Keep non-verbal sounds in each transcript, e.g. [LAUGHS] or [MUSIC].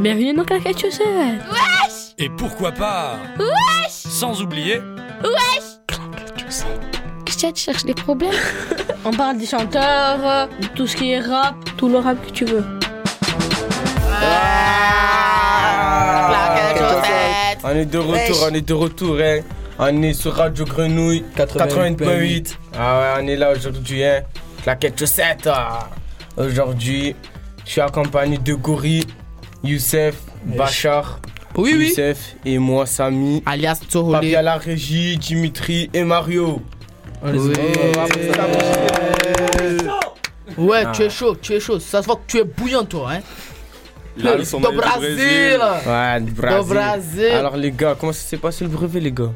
Bienvenue dans Claquette Chaussette. Wesh Et pourquoi pas Wesh Sans oublier Wesh Claquette Chaussette. Qu'est-ce que tu cherches des problèmes [LAUGHS] On parle des chanteurs, de tout ce qui est rap, tout le rap que tu veux. Claquette Chaussette On est de retour, on est de retour, hein. On est sur Radio Grenouille 88.8. Ah ouais, on est là aujourd'hui, hein. Claquette chaussette. ah. Aujourd'hui, je suis accompagné de Gori, Youssef, Bachar, Oui, oui. Youssef et moi, Samy. Alias Papi Tsoholé. à la régie, Dimitri et Mario. Oui. Ouais, tu es chaud, tu es chaud. Ça se voit que tu es bouillant, toi, hein. Là, ils sont Do allés du Brasil. Ouais, du Brésil. Alors les gars, comment ça s'est passé le brevet les gars?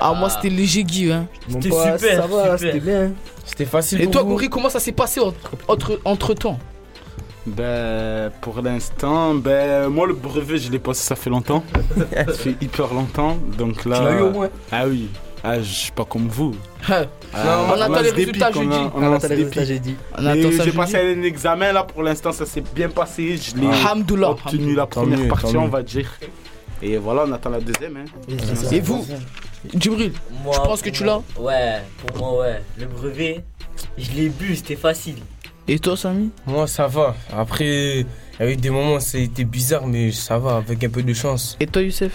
Ah, moi, c'était léger, Guy, hein. C'était super, ça va, c'était bien. C'était facile Et pour toi, Gori, comment ça s'est passé entre, entre temps Ben, pour l'instant, ben, moi le brevet, je l'ai passé, ça fait longtemps. [LAUGHS] ça fait hyper longtemps. Donc là. Tu l'as eu au moins? Ah oui. Ah, je suis pas comme vous. On attend les résultats on jeudi. On a t'as se les résultats, dépique. j'ai dit. On attend Et ça J'ai jeudi. passé un examen là, pour l'instant, ça s'est bien passé. Je l'ai obtenu la première mieux, partie, on va dire. Et voilà, on attend la deuxième. Hein. Et vous Djibril, Moi, tu penses que tu l'as? Ouais, pour moi, ouais. Le brevet, je l'ai bu, c'était facile. Et toi, Samy? Moi ça va. Après, il y a eu des moments, c'était bizarre, mais ça va, avec un peu de chance. Et toi, Youssef?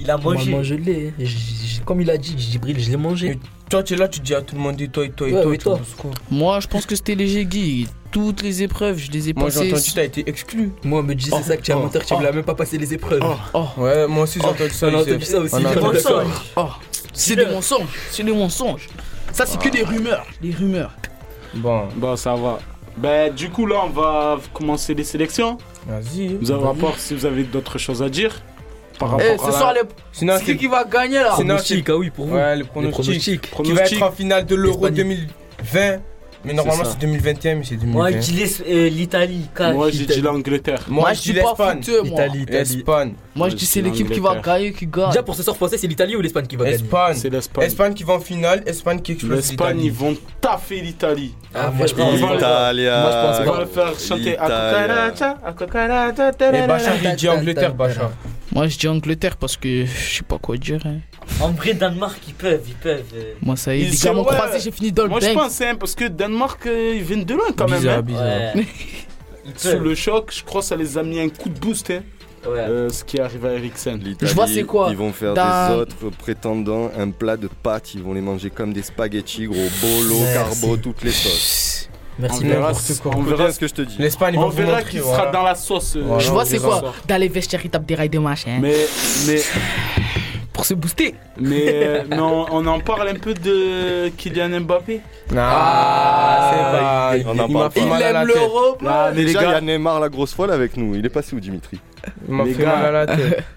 Il a mangé. moi, je l'ai. J- Comme il a dit, Djibril, je l'ai mangé. Toi, tu es là, tu dis à tout le monde, et toi, et toi, et Ouais, toi, tu toi Moi, je pense que c'était léger, Guy. Toutes les épreuves, je les ai Moi, j'ai passées. entendu, t'as été exclu. Moi, on me dit, Oh, c'est ça que tu as oh, menteur, que tu oh. n'as même pas passé les épreuves. Ouais, moi aussi, j'ai entendu ça. on a entendu ça aussi. Oh, c'est des mensonges. C'est des mensonges. Ça, c'est que des rumeurs. Des rumeurs. Bon, Bon, ça va. Ben, du coup, là, on va commencer les sélections. vas-y. Vous avez rapport si vous avez d'autres choses à dire par rapport Eh, à ce la- soir, les... Sinon, c'est qui qui va gagner là? Pronostic, ah oui, pour vous. Ouais, le Les pronostic. pronostics. Qui va être en finale de l'Euro Espagne. 2020. Mais normalement, c'est 2021, mais c'est 2020. Moi, je dis l'Es- euh, l'Italie. Moi, j'ai dit l'Angleterre. Moi, je dis l'Espagne. L'espagne. Moi, je dis c'est l'équipe qui va gagner, qui gagne. Déjà, pour ce soir français, c'est l'Italie ou l'Espagne qui va gagner Espagne. C'est l'Espagne. Espagne qui va en finale, Espagne qui explose L'Espagne, ils vont taffer l'Italie. Ah, moi, je pense. Ils vont le- Italia. Moi, je pense Ils vont le faire chanter Et Bachar, il dit Angleterre, Bachar. Moi, je dis Angleterre parce que je sais pas quoi dire. hein. En vrai, Danemark, ils peuvent, ils peuvent. euh, Moi, ça y est, Ils les sont- m'ont ouais. croisé, j'ai fini dans le Moi, je pense, hein, parce que Danemark, euh, ils viennent de loin quand même. Bizarre, hein. bizarre. Ouais. [LAUGHS] Ils Sous peuvent. le choc, je crois que ça les a mis un coup de boost, hein, Ouais. euh, ce qui arrive à Eriksen. L'Italie, Je vois c'est quoi? Ils vont faire Dans- des autres prétendants un plat de pâtes. Ils vont les manger comme des spaghettis, gros bolo, Merci. carbo, toutes les sauces. Merci. On verra, on On verra, ce que je te dis. L'Espagne, on verra qui voilà. sera dans la sauce. euh, Voilà. Je vois c'est ce quoi. Dans les vestiaires, ils tapent des rails de machin. Mais, mais, Pour se booster. mais, euh, mais on, on en parle un peu de Kylian Mbappé? Ah, c'est on pas. en Il parle fait Il mal à la aime tête. l'Europe. Ah, mais les Déjà, il y a Neymar, la grosse folle, avec nous. Il est passé où, Dimitri? Il m'a fait gars. mal à la tête. [LAUGHS]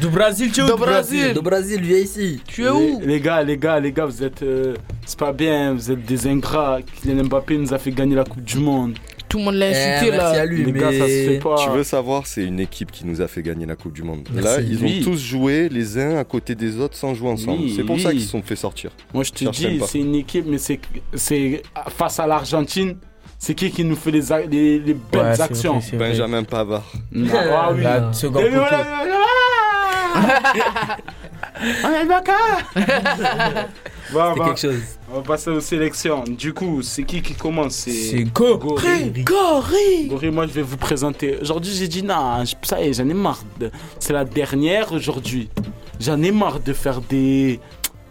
Du Brésil, tu es où du Brésil. De Brésil, viens ici. Tu es où les, gars, les gars, les gars, vous êtes, euh, c'est pas bien, vous êtes des ingrats. Kylian Mbappé nous a fait gagner la Coupe du Monde. Tout le monde l'a Eh, incité merci à là. lui, les gars, ça se fait mais. pas. Tu veux savoir, c'est une équipe qui nous a fait gagner la Coupe du Monde. Merci. Là, ils Oui. ont tous joué les uns à côté des autres sans jouer ensemble. Oui, c'est pour ça oui. qu'ils se sont fait sortir. Moi, je te Cherche dis, c'est une équipe, mais c'est, c'est face à l'Argentine. C'est qui qui nous fait les, a- les, les belles Ouais, actions? vrai. Benjamin Pavard. Ah oui. La seconde [LAUGHS] Est d'accord. [LAUGHS] Bon, C'est bon, quelque chose. on va passer aux sélections. Du coup, c'est qui qui commence? C'est go. Gori. Grégory. Gori, moi je vais vous présenter. Aujourd'hui, j'ai dit non, ça y est, j'en ai marre. de- C'est la dernière aujourd'hui. J'en ai marre de faire des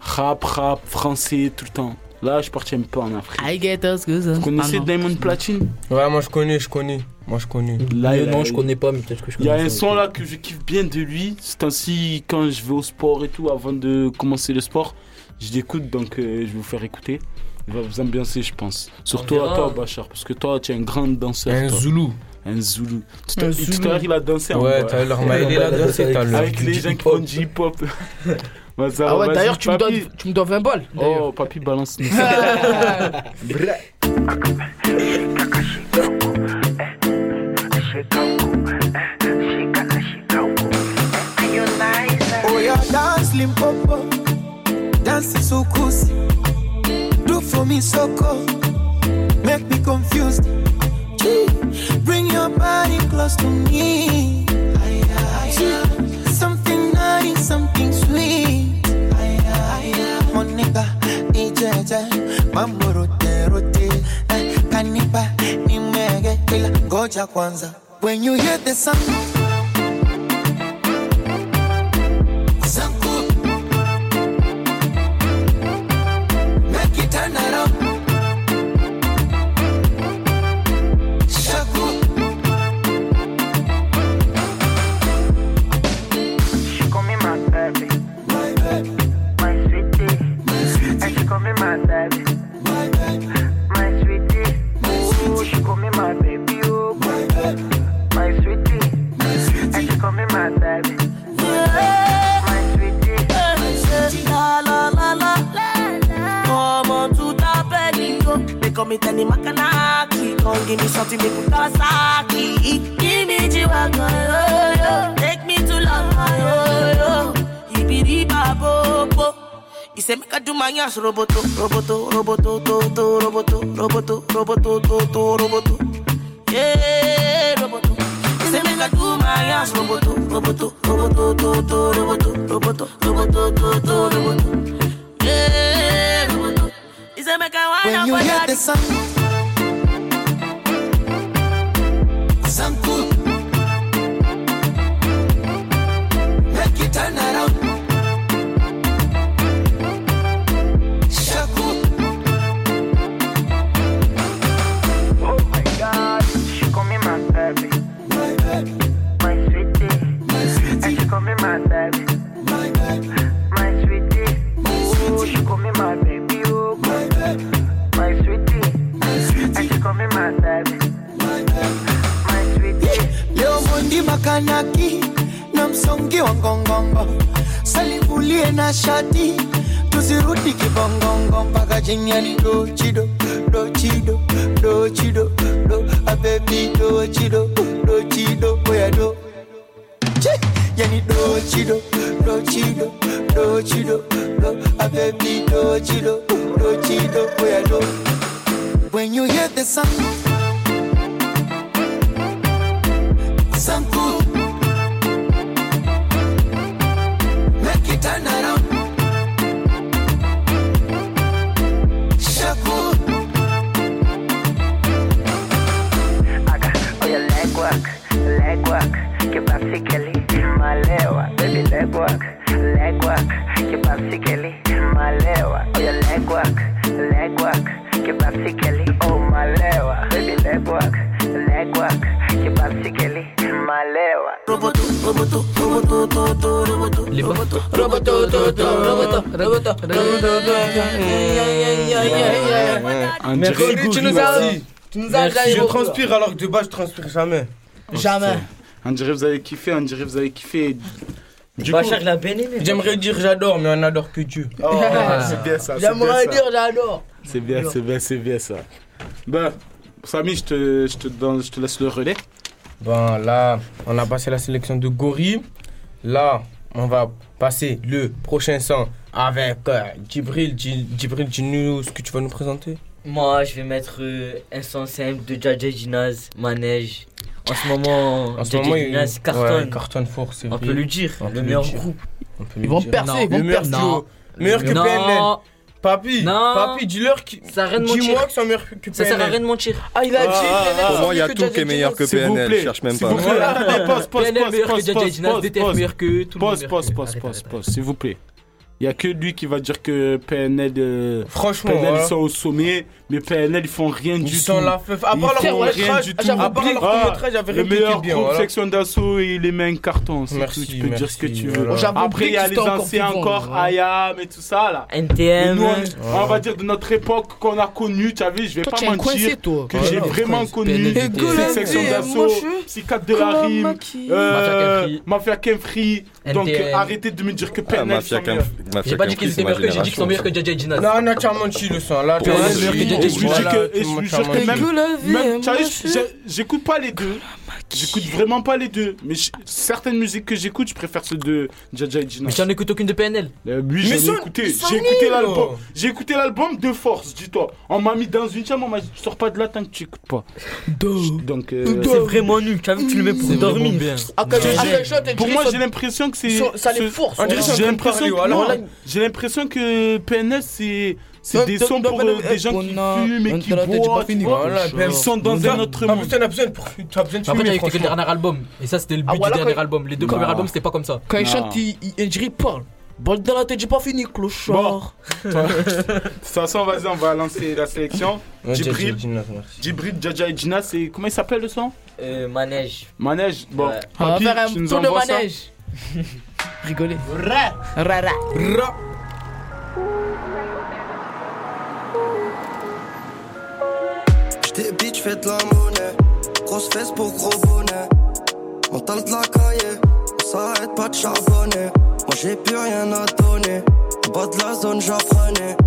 rap, rap français tout le temps. Là, je suis parti un peu en Afrique. I get those goosebumps. Vous connaissez Ah. Diamond Platine? Ouais, moi je connais, je connais. Moi je connais. Là, non, je connais pas, mais peut-être que je Il y connais. a un son là que je kiffe bien de lui. C'est ainsi quand je vais au sport et tout, avant de commencer le sport, je l'écoute donc euh, je vais vous faire écouter. Il va vous ambiancer, je pense. Surtout à toi, Bachar, parce que toi, tu es un grand danseur. Un toi. Zoulou. Un Zoulou. Tout à tout à l'heure, il a dansé en Ouais, bas. t'as l'heure il a dansé tout à. Avec les gens qui font du hip-hop. [LAUGHS] Ça Ah ouais, d'ailleurs, tu me donnes tu me donnes 20 balles. Oh, papy, balance [LAUGHS] [LAUGHS] shikaku, Oh yeah, dance limpopo, dance sukusi. Do for me soko, make me confused. Bring your body close to me. Something nice, something sweet. Mon nigga, mambo rote rote, eh, kanipa nimege, ila goja kwanza when you hear the sound me. Come give me something, make me. Give me. Take me to Lama, yo, yo. Ibidi Babopo. He said, make I do my ass, roboto, roboto, roboto, to, to, roboto, roboto, roboto, to, to, roboto. Yeah, roboto. He said, make I do my ass, roboto, roboto, roboto, to, to, roboto, roboto, roboto, to, to, roboto. Yeah se me acaba When you hear the sun, sun cool. Make you turn around. Na msongi wa ngongongo, salivulie na shati, kibongongo. Mpaka do chido do chido do chido do. A do chido do chido oya do. Yani do chido do chido do chido do. A do chido do chido oya do. When you hear the sound Zanku. Make it turn around. Oh your leg work, leg work, malewa, baby leg work, leg work, oh your leg work, leg work, oh Les Roboto, roboto, to, to, roboto, roboto, roboto, On Merci, tu nous as dit. Tu nous as déjà Je transpire alors que de base je transpire jamais. Jamais. On dirait vous avez kiffé, on dirait vous avez kiffé. Du coup, l'a. J'aimerais dire j'adore, mais on adore que Dieu. Oh, [LAUGHS] c'est bien ça. J'aimerais dire j'adore. C'est bien, c'est bien, c'est bien ça. Ben, Samy, je te, je te, donne, je te laisse le relais. Bon, là, on a passé la sélection de Gori. Là, on va passer le prochain son avec euh, Djibril. Dji- Djibril, dis-nous ce que tu vas nous présenter. Moi, je vais mettre euh, un son simple de Jaja Ginaz, Manège. En ce moment, En ce moment, il Ginaz cartonne. il cartonne fort, c'est On peut le dire, On peut le meilleur dire. groupe. On peut Ils le vont dire. percer, ils vont meilleur percer. Meilleur que PNL. Papi, Non. papi, dis-leur qui. ça sert à rien de Dis-moi mentir. que c'est meilleur que Ça sert à rien PNL. de mentir. Ah, il a dit. Ah, PNL, Pour moi, il y a tout qui est meilleur que PNL, plaît. cherche même pas. PNL meilleur que Jaja pause, DTF meilleur que tout le monde. Pause, pause, pause, pause, pause, s'il vous plaît. Il y a que lui qui va dire que PNL, euh, Franchement, PNL voilà. ils sont au sommet, mais PNL ils font rien ils du sont tout. la feuf. À Ils part font rien du à tout. part leur Ah, court métrage, j'avais Le rien meilleur bien. groupe voilà. section d'assaut, il les met un carton. c'est Merci, tout. Tu peux dire ce que merci, tu veux. voilà. Après, il y a les anciens encore. Ayam et tout ça là. NTM. nous, on, on va dire de notre époque qu'on a connu, tu as vu, je vais Toi, pas coincé, mentir, toi. que j'ai vraiment connu. Section est d'assaut, psychiatre de la rime, euh, Mafia Kenfree. Donc arrêtez de me dire que Ah, PNL. Kemf- Mafia J'ai pas dit qu'ils c'est étaient meilleurs que, j'ai dit qu'ils sont meilleurs que Ginaz. Non, non, tu as menti le son. Là, tu as menti. Et je que- tu jure que même- tu j'écoute pas les deux. J'écoute vraiment pas les deux. Mais certaines musiques que j'écoute, je préfère ceux de Jaja et Gina. Mais j'en écoute aucune de PNL. Euh, oui, j'en ai écouté. J'ai écouté l'album. J'ai écouté l'album de force, dis-toi. On m'a mis dans une chambre, on m'a dit, sors pas de là tant que tu écoutes pas. Donc, euh, C'est vraiment nul. Tu as vu, tu le mets pour dormir. shot, pour tu moi, j'ai l'impression que c'est. ça- les ce- force. J'ai l'impression que PNL, c'est. C'est des sons pour euh, des gens qui fument et qui boivent. Ils sont dans un autre T'as monde. besoin, t'as besoin de t'as besoin de Après, il y fumer, a eu que le dernier album. Et ça, c'était le but Ah, voilà, du dernier album. Les deux premiers albums, c'était pas comme ça. Quand il chante, il, parle. Balle dans la tête, j'ai pas fini, clochard. [LAUGHS] De toute façon, vas-y, on va lancer la sélection. Djibril. Djibril, Djaja et Gina, c'est. Comment il s'appelle le son? Euh, manège. Manège. Bon, Ouais. On va faire un tour de manège. [LAUGHS] Rigolez. Rara. J'étais bitch, fais de la monnaie. Grosse fesse pour gros bonnet. Mental de la cahier, on s'arrête pas de charbonner. Moi j'ai plus rien à donner. En bas de la zone, j'apprenais.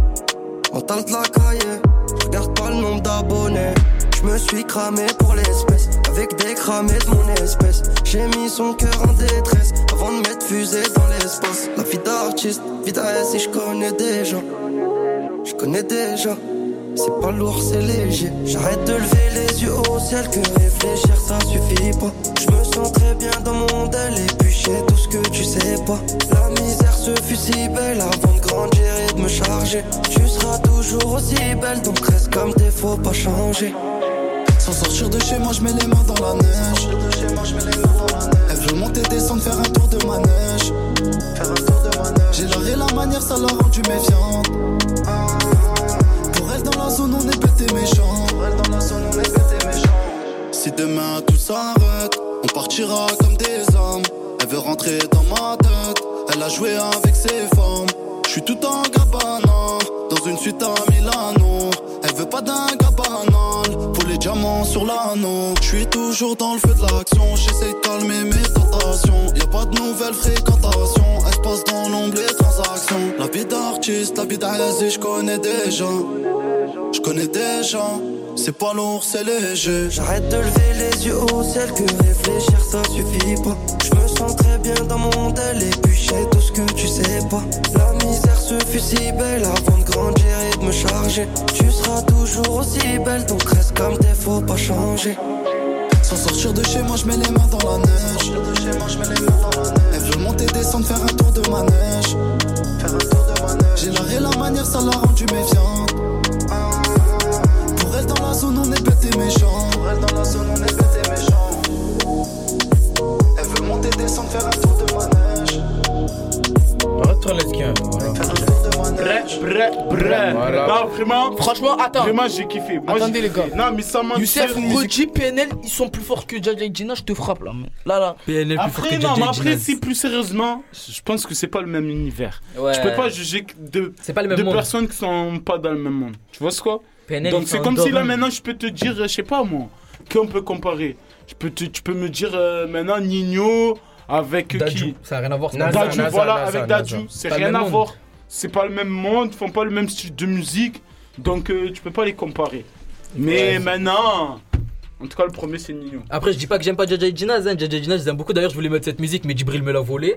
Mental de la cahier, je regarde pas le nombre d'abonnés. Je me suis cramé pour l'espèce, avec des cramés de mon espèce. J'ai mis son cœur en détresse avant de mettre fusée dans l'espace. La vie d'artiste, vie d'AS, et je connais déjà. Je connais déjà. C'est pas lourd, c'est léger. J'arrête de lever les yeux au ciel, que réfléchir ça suffit pas. Je me sens très bien dans mon je sais tout ce que tu sais pas. La misère se fut si belle avant de grandir et de me charger. Tu seras toujours aussi belle, donc reste comme t'es, faut pas changer. Sans sortir de chez moi, je mets les mains dans la neige. Elle veut monter, descendre, faire un tour de manège. J'ai l'art et la manière, ça l'a rendu méfiante. Pour elle, dans la zone, on est bête et méchant. Si demain tout s'arrête, on partira comme des hommes. Elle veut rentrer dans ma tête. Elle a joué avec ses formes. Je suis tout en gabana, dans une suite à Milano. Elle veut pas d'un gars banal, pour les diamants sur l'anneau. Je suis toujours dans le feu de l'action, j'essaie de calmer mes tentations. Y a pas de nouvelles fréquentations, elle se passe dans l'ombre les transactions. La vie d'artiste, la vie d'Ayazi, je connais déjà. Je connais déjà, c'est pas lourd, c'est léger. J'arrête de lever les yeux au ciel, que réfléchir ça suffit pas. Je sens très bien dans mon del et puis je sais tout ce que tu sais pas. La misère se fut si belle avant de grandir et de me charger. Tu seras toujours aussi belle, donc reste comme t'es, faut pas changer. Sans sortir de chez moi, je mets les mains dans la neige. Elle veut monter, descendre, faire un tour de manège. J'ai l'art et la manière, ça l'a rendu méfiante. Pour elle, dans la zone, on est bête et méchant. Pour elle, dans la zone, on est bête méchant. Elle veut monter, descendre, faire un tour de manège. Arrête-toi, let's go. Voilà. Bref, bref, bref. Voilà. Non, vraiment. Franchement, attends. Vraiment, j'ai kiffé. Moi, Attendez, les gars. Non, mais ça m'a Youssef, Roji, PNL, ils sont plus forts que Jaja et Gina, je te frappe là. Là, là. PNL plus fort que non, mais après, si plus sérieusement, je pense que c'est pas le même univers. Ouais. Je peux pas juger de, de personnes qui sont pas dans le même monde. Tu vois ce quoi PNL, Donc c'est comme si là maintenant je peux te dire, je sais pas moi, qu'on peut comparer. Je peux tu peux me dire euh, maintenant Nino avec Dadju, qui? ça n'a rien à voir. c'est Naza, pas- Dadju, Naza, voilà, Naza, avec. Dadju, c'est rien même à monde. voir. C'est pas le même monde, ils font pas le même style de musique, donc euh, tu peux pas les comparer. Mais Ouais. maintenant, en tout cas le premier c'est Nino. Après, je dis pas que j'aime pas Jaja et Ginaz. Hein. Jaja et Ginaz, j'aime beaucoup. D'ailleurs, je voulais mettre cette musique, mais Djibril me l'a volé.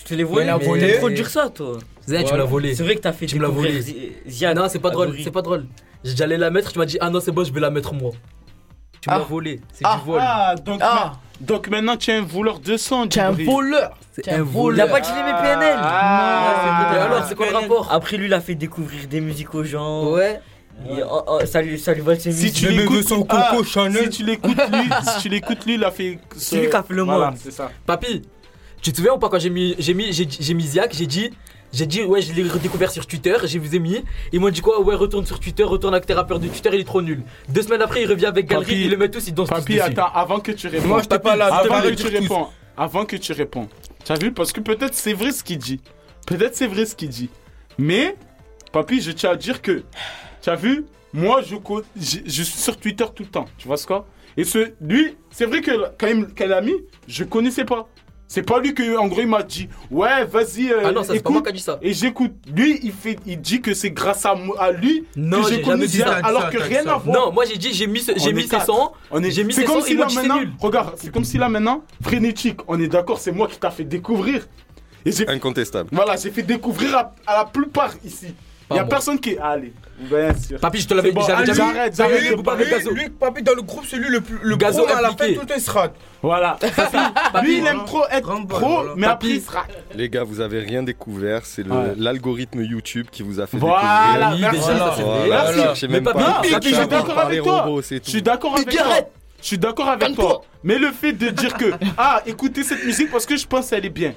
Je te l'ai volé, Il a mais volé. t'aimes trop dire ça, toi. Zin, tu me l'as volé. C'est vrai que t'as fait Tu me l'as volé. Non, c'est pas drôle. C'est pas drôle. J'allais la mettre, tu m'as dit, ah non, c'est bon, je vais la mettre moi. Tu me Ah. volé. C'est Ah. du vol. Ah, donc, Ah. ma- donc maintenant tu es un voleur de sang, T'es un Djibril. voleur. C'est un un Il a voleur. pas dit aimait PNL. Ah. Et alors, c'est quoi le rapport Après, lui, il a fait découvrir des musiques aux gens. Ouais. Il- oh, oh, ça, lui, ça lui vole ses Si musiques. tu l'écoutes, son ah, coco Chanel. si tu l'écoutes lui, [LAUGHS] si tu l'écoutes lui, il a fait. C'est lui qui a fait le Voilà, monde. c'est ça. Papy, tu te souviens ou pas quand j'ai mis, j'ai mis, j'ai, j'ai mis Ziak, j'ai dit, j'ai dit, ouais, je l'ai redécouvert sur Twitter, j'ai vous ai mis. Ils m'ont dit quoi? Ouais, retourne sur Twitter, retourne avec tes rappeurs de Twitter, il est trop nul. Deux semaines après, il revient avec Galerie, ils le mettent tous, ils dansent tous Papy, dessus. attends, avant que tu réponds. Moi, j'étais pas là, Avant que tu réponds. Avant que tu réponds. Tu as vu? Parce que peut-être c'est vrai ce qu'il dit. Peut-être c'est vrai ce qu'il dit. Mais, papy, je tiens à dire que. Tu as vu? Moi, je, je, je suis sur Twitter tout le temps. Tu vois ce quoi? Et ce, lui, c'est vrai que quand il qu'elle a mis, je connaissais pas. C'est pas lui que, en gros, il m'a dit, ouais, vas-y, euh, Ah non, ça, c'est pas moi qui a dit ça. Et j'écoute. Lui, il, fait, il dit que c'est grâce à, lui Non, que j'ai connu dit ça. alors que rien à voir. Non, moi j'ai dit, j'ai mis, j'ai mis ses sons, On est... j'ai mis C'est ses sons, si maintenant, regarde, c'est comme si là maintenant, frénétique, on est d'accord, c'est moi qui t'a fait découvrir. Et j'ai, Incontestable. voilà, j'ai fait découvrir à, à la plupart ici. Il y a moi. personne qui. Allez, bien sûr. Papi, je te l'avais bon, dit, j'avais j'arrête, j'arrête parler. avec Gazo. Lui, papy, dans le groupe, c'est lui le plus. Le Gazo pro, à la fin, tout il se rate. Voilà. [LAUGHS] Lui, il aime trop être Grand pro, voilà. mais après, Papy. il sera. Les gars, vous avez rien découvert, c'est Ouais. l'algorithme YouTube qui vous a fait Voilà, merci. découvrir. Merci. Cherchez Mais papy, papy, papy, je suis d'accord avec toi. Je suis d'accord avec toi. arrête. Je suis d'accord avec toi. Mais le fait de dire que, ah, écoutez cette musique parce que je pense qu'elle est bien.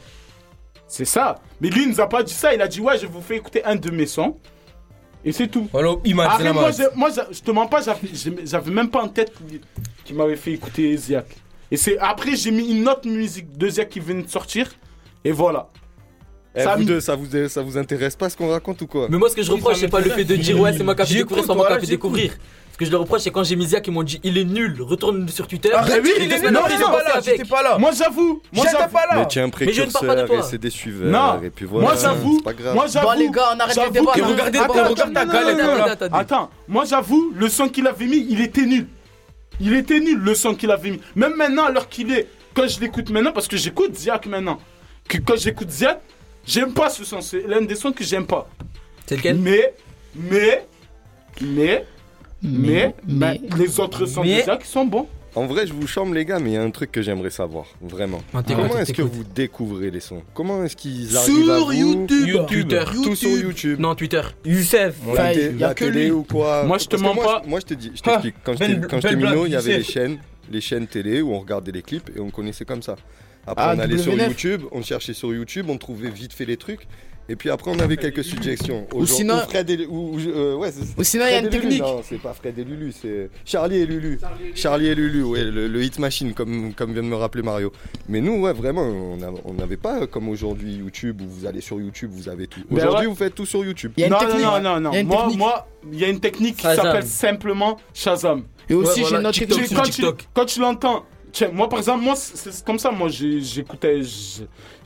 C'est ça. Mais lui, il nous a pas dit ça. Il a dit, ouais, je vous fais écouter un de mes sons. Et c'est tout. Voilà, il m'a dit Après, la moi, je, moi, je- je te mens pas, j'avais- même pas en tête qu'il m'avait fait écouter Ziak. Et c'est après, j'ai mis une autre musique de Ziak qui venait de sortir. Et voilà. Eh, Ça vous deux, ça vous, ça vous intéresse pas ce qu'on raconte ou quoi? Mais moi, ce que je reproche, c'est pas le fait de dire ouais, c'est moi qui a fait découvrir, c'est moi qui a fait découvrir. Ce que je le reproche, c'est quand j'ai mis Ziak, ils m'ont dit il est nul, retourne sur Twitter. Arrête, oui, il est nul, j'étais ont pas là, j'étais pas là. Moi, j'avoue. Moi, J'étais pas là. Mais tu es un Mais je ne parle pas de précurseur toi. et c'est des suiveurs. Non. Et puis voilà, Moi, j'avoue. c'est pas grave. Moi, j'avoue. Bon, les gars, on arrête regardez, regarde ta non, non, non, attendez. Attends, moi j'avoue, le son qu'il avait mis, il était nul. Il était nul, le son qu'il avait mis. Même maintenant, alors qu'il est, quand je l'écoute maintenant, parce que j'écoute Ziak maintenant, que quand j'écoute Ziak, j'aime pas ce son. C'est l'un des sons que j'aime pas. C'est lequel? Mais, mais, mais, mais, bah, les autres sons mais- de Ziak sont bons. En vrai, je vous chambre, les gars, mais il y a un truc que j'aimerais savoir, vraiment. Ah, Comment est-ce que vous découvrez les sons? Comment est-ce qu'ils arrivent à Sur vous YouTube. YouTube. Twitter. Tout sur YouTube. Non, Twitter. Youssef. Enfin, y a la que télé lui. ou quoi? Moi, je te mens moi, pas. je- Moi, je te dis, je t'explique. Quand j'étais Ben- Ben minot, Black, il y avait les chaînes, les chaînes télé où on regardait les clips et on connaissait comme ça. Après, Ah, on allait sur W9. YouTube, on cherchait sur YouTube, on trouvait vite fait les trucs. Et puis après, on avait quelques suggestions. Ou sinon- Fred et, ou, ou- euh, ouais, c'est- Ou sinon, il y a une technique. Non, c'est pas Fred et Lulu, c'est Charlie et Lulu. Charlie et Lulu, ouais, le, le hit machine, comme, comme vient de me rappeler Mario. Mais nous, ouais, vraiment, on n'avait pas euh, comme aujourd'hui YouTube où vous allez sur YouTube, vous avez tout. Ben Aujourd'hui, ouais. vous faites tout sur YouTube. Il y a une non, technique. non, non, non, Il y a une Moi, technique. moi, il y a une technique qui s'appelle simplement Shazam. Et aussi, Ouais, j'ai voilà, autre TikTok, technique. sur quand, TikTok. Tu, quand tu l'entends, tiens, moi par exemple, moi c'est comme ça, moi j'écoutais,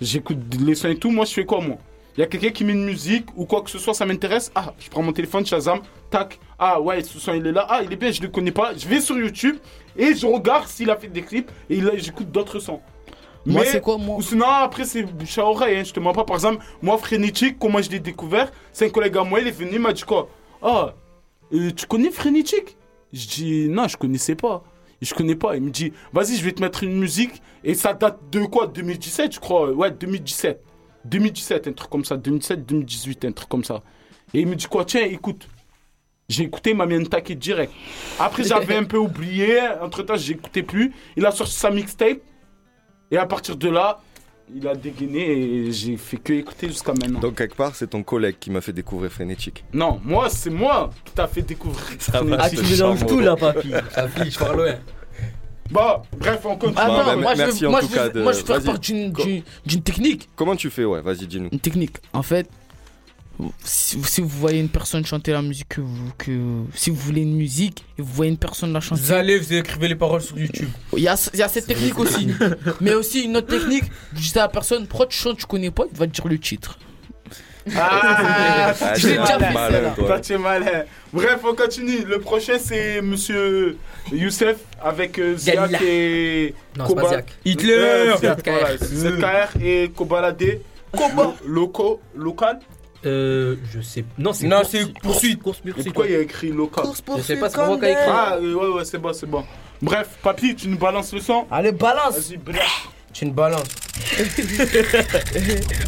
j'écoute les sons et tout, moi je fais quoi moi? Il y a quelqu'un qui met une musique ou quoi que ce soit, ça m'intéresse, ah, je prends mon téléphone, Shazam, tac, ah ouais, ce son il est là, ah il est bien, je le connais pas, je vais sur YouTube et je regarde s'il a fait des clips et a- j'écoute d'autres sons. Moi, Mais- c'est quoi, moi Ou sinon, après, c'est bouche à oreille, hein, je te mens pas. Par exemple, moi, Frénétique, comment je l'ai découvert C'est un collègue à moi, il est venu, il m'a dit quoi? Ah, euh, tu connais Frénétique? Je dis, non, je connaissais pas. Je connais pas. Il me dit, vas-y, je vais te mettre une musique. Et ça date de quoi? 2017, je crois. Ouais, 2017. 2017, un truc comme ça. 2017, 2018, un truc comme ça. Et il me dit quoi Tiens, écoute. J'ai écouté, il m'a mis un taquet direct. Après, j'avais un peu oublié. Entre temps, j'écoutais plus. Il a sorti sa mixtape. Et à partir de là, il a dégainé et j'ai fait que écouter jusqu'à maintenant. Donc, quelque part, c'est ton collègue qui m'a fait découvrir Frénétique. Non, moi, c'est moi qui t'a fait découvrir. Ah, tu mélanges tout là, papy. Sa fille, je parle loin. Bon, bref, on continue. Attends, bah, moi, je merci veux, en moi, tout je cas de- moi, je vas-y. part d'une- Co- d'une d'une technique. Comment tu fais Ouais, vas-y, dis-nous. Une technique. En fait, si, si vous voyez une personne chanter la musique que vous, que si vous voulez une musique et vous voyez une personne la chanter, Vous allez, vous écrivez les paroles sur YouTube. il y a, il y a cette technique aussi. [LAUGHS] Mais aussi une autre technique. Je dis à la personne, pourquoi tu chantes, tu connais pas, il va te dire le titre. Ah, Ah, Je l'ai t'es déjà fait, malin, celle-là. toi. Toi, tu es malin. Bref, on continue. Le prochain, c'est monsieur Youssef avec euh, Ziak et Non, c'est pas Koba. Ziak. Hitler Euh, Ziak, ZKR. et Kobalade. Koba. Loco, local. Euh, je sais. Non, c'est Non, c'est poursuite. Course Et poursuite. pourquoi il y a écrit local Je sais pas, a écrit. Ah, euh, ouais, ouais, c'est bon, c'est bon. Bref, papy, tu nous balances le son Allez, balance. Vas-y, bref. Tu une balance. [LAUGHS]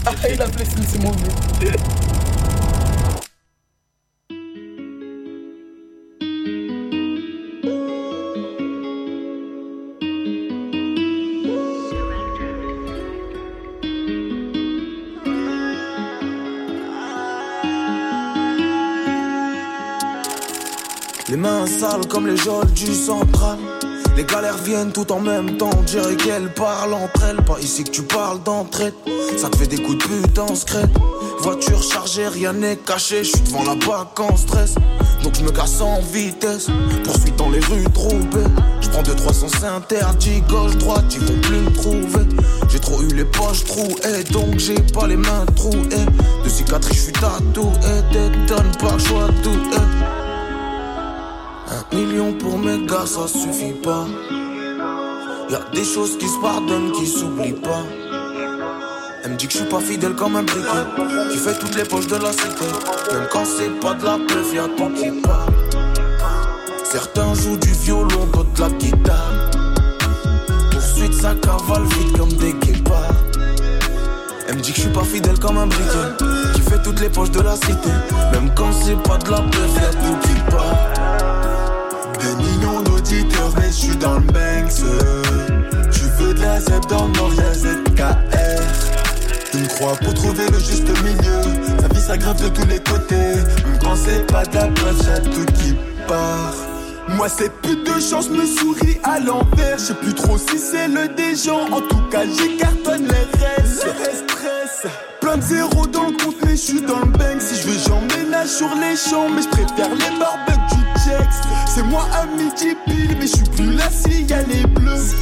Ah, il a blessé, c'est mauvais. Les mains sales comme les geôles du central. Les galères viennent tout en même temps, on dirait qu'elles parlent entre elles. Pas ici que tu parles d'entraide, ça te fait des coups de pute en secret. Voiture chargée, rien n'est caché, je suis devant la BAC en stress. Donc je me casse en vitesse, poursuite dans les rues trouvées. Je prends 2 300 c'est interdit, gauche, droite, ils vont plus me trouver. J'ai trop eu les poches trouées, donc j'ai pas les mains trouées. De cicatrices, je suis tatoué, t'étonnes pas, je tout. Un million pour mes gars, ça suffit pas. Y a des choses qui se pardonnent, qui s'oublient pas. Elle me dit que je suis pas fidèle comme un briquet. Qui fait toutes les poches de la cité. Même quand c'est pas de la peuf, y'a tout qui part. Certains jouent du violon, d'autres la guitare. Poursuite, ça cavale vite comme des guépards. Elle me dit que je suis pas fidèle comme un briquet. Qui fait toutes les poches de la cité. Même quand c'est pas de la peuf, y'a tout qui part. Suis dans le Banks. Tu veux de la zeb dans le nord, y'a ZKR. Une croix pour trouver le juste milieu. Sa vie s'aggrave de tous les côtés. Même quand c'est pas de la y'a tout qui part. Moi c'est plus de chance, me souris à l'envers. Je sais plus trop si c'est le des gens. En tout cas, j'écartonne les restes. stress. Plein de zéros dans le compte, mais je suis dans le bank. Si je veux, j'emménage sur les champs. Mais je préfère les barbecues C'est moi à midi pile, mais je suis plus là s'il y a les bleus.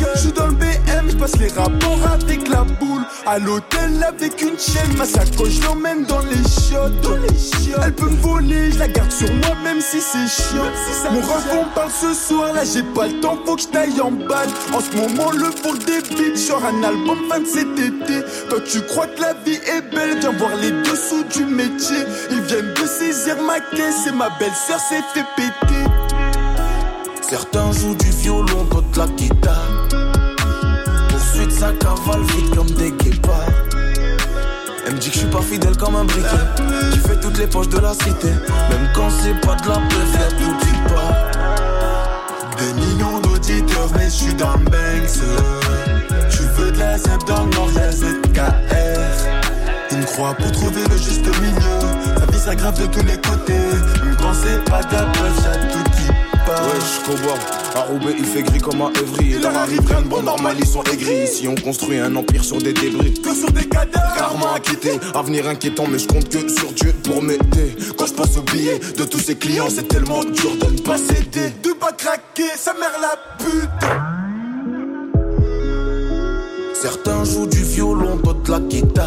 Je suis dans le BM, je passe les rapports avec la boule. À l'hôtel avec une chaîne, ma sacoche l'emmène dans les chiottes. Dans les chiottes. Elle peut me voler, je la garde sur moi même si c'est chiant. Mon ref on parle ce soir, là j'ai pas le temps, faut que je taille en balle. En ce moment le full débit, genre un album fin de cet été. Toi tu crois que la vie est belle, viens voir les dessous du métier. Ils viennent de saisir ma caisse et ma belle-sœur s'est fait péter. Certains jouent du violon, d'autres la guitare. Poursuite, ça cavale vite comme des guépards. Elle me dit que je suis pas fidèle comme un briquet. Qui fait toutes les poches de la cité. Même quand c'est pas de la y'a tout qui part. Des millions d'auditeurs, mais je suis dans. Tu veux de la zeb dans le nord, y'a ZKR. Une croix pour trouver le juste milieu. Sa vie s'aggrave de tous les côtés. Même quand c'est pas de la y'a tout qui part. Wesh, cowboy, à Roubaix il fait gris comme un Evry. Et dans la rive, rien de bon, normal, ils sont aigris. Ici, on construit un empire sur des débris. Que sur des cadavres. Rarement avenir inquiétant, mais je compte que sur Dieu pour m'aider. Quand je passe au billet de tous ces clients, c'est tellement dur de ne pas céder. De pas craquer, sa mère la pute. Certains jouent du violon, d'autres la guitare.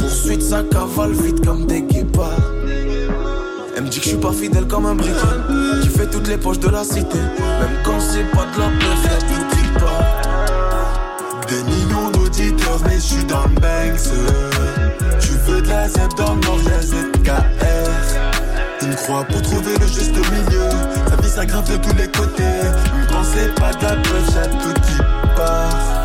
Poursuite, ça cavale vite comme des guépards. Elle me dit que je suis pas fidèle comme un briquet. Qui fait toutes les poches de la cité. Même quand c'est pas de la y'a tout qui part. Des millions d'auditeurs, mais je suis dans le Banks. Tu veux de la zeb dans le ZKR. Une croix pour trouver le juste milieu. Sa vie s'aggrave de tous les côtés. Même quand c'est pas de la y'a tout qui part.